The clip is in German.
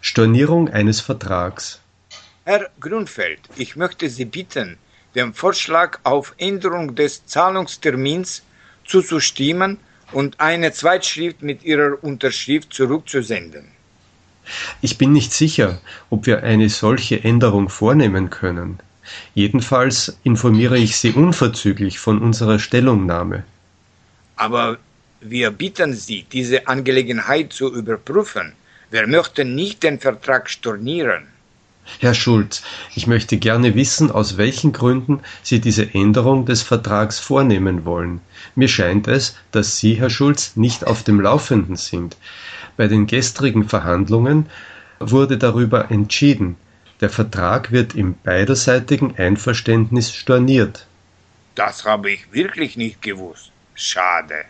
Stornierung eines Vertrags. Herr Grunfeld, ich möchte Sie bitten, dem Vorschlag auf Änderung des Zahlungstermins zuzustimmen und eine Zweitschrift mit Ihrer Unterschrift zurückzusenden. Ich bin nicht sicher, ob wir eine solche Änderung vornehmen können. Jedenfalls informiere ich Sie unverzüglich von unserer Stellungnahme. Aber wir bitten Sie, diese Angelegenheit zu überprüfen. Wir möchten nicht den Vertrag stornieren. Herr Schulz, ich möchte gerne wissen, aus welchen Gründen Sie diese Änderung des Vertrags vornehmen wollen. Mir scheint es, dass Sie, Herr Schulz, nicht auf dem Laufenden sind. Bei den gestrigen Verhandlungen wurde darüber entschieden. Der Vertrag wird im beiderseitigen Einverständnis storniert. Das habe ich wirklich nicht gewusst. Schade.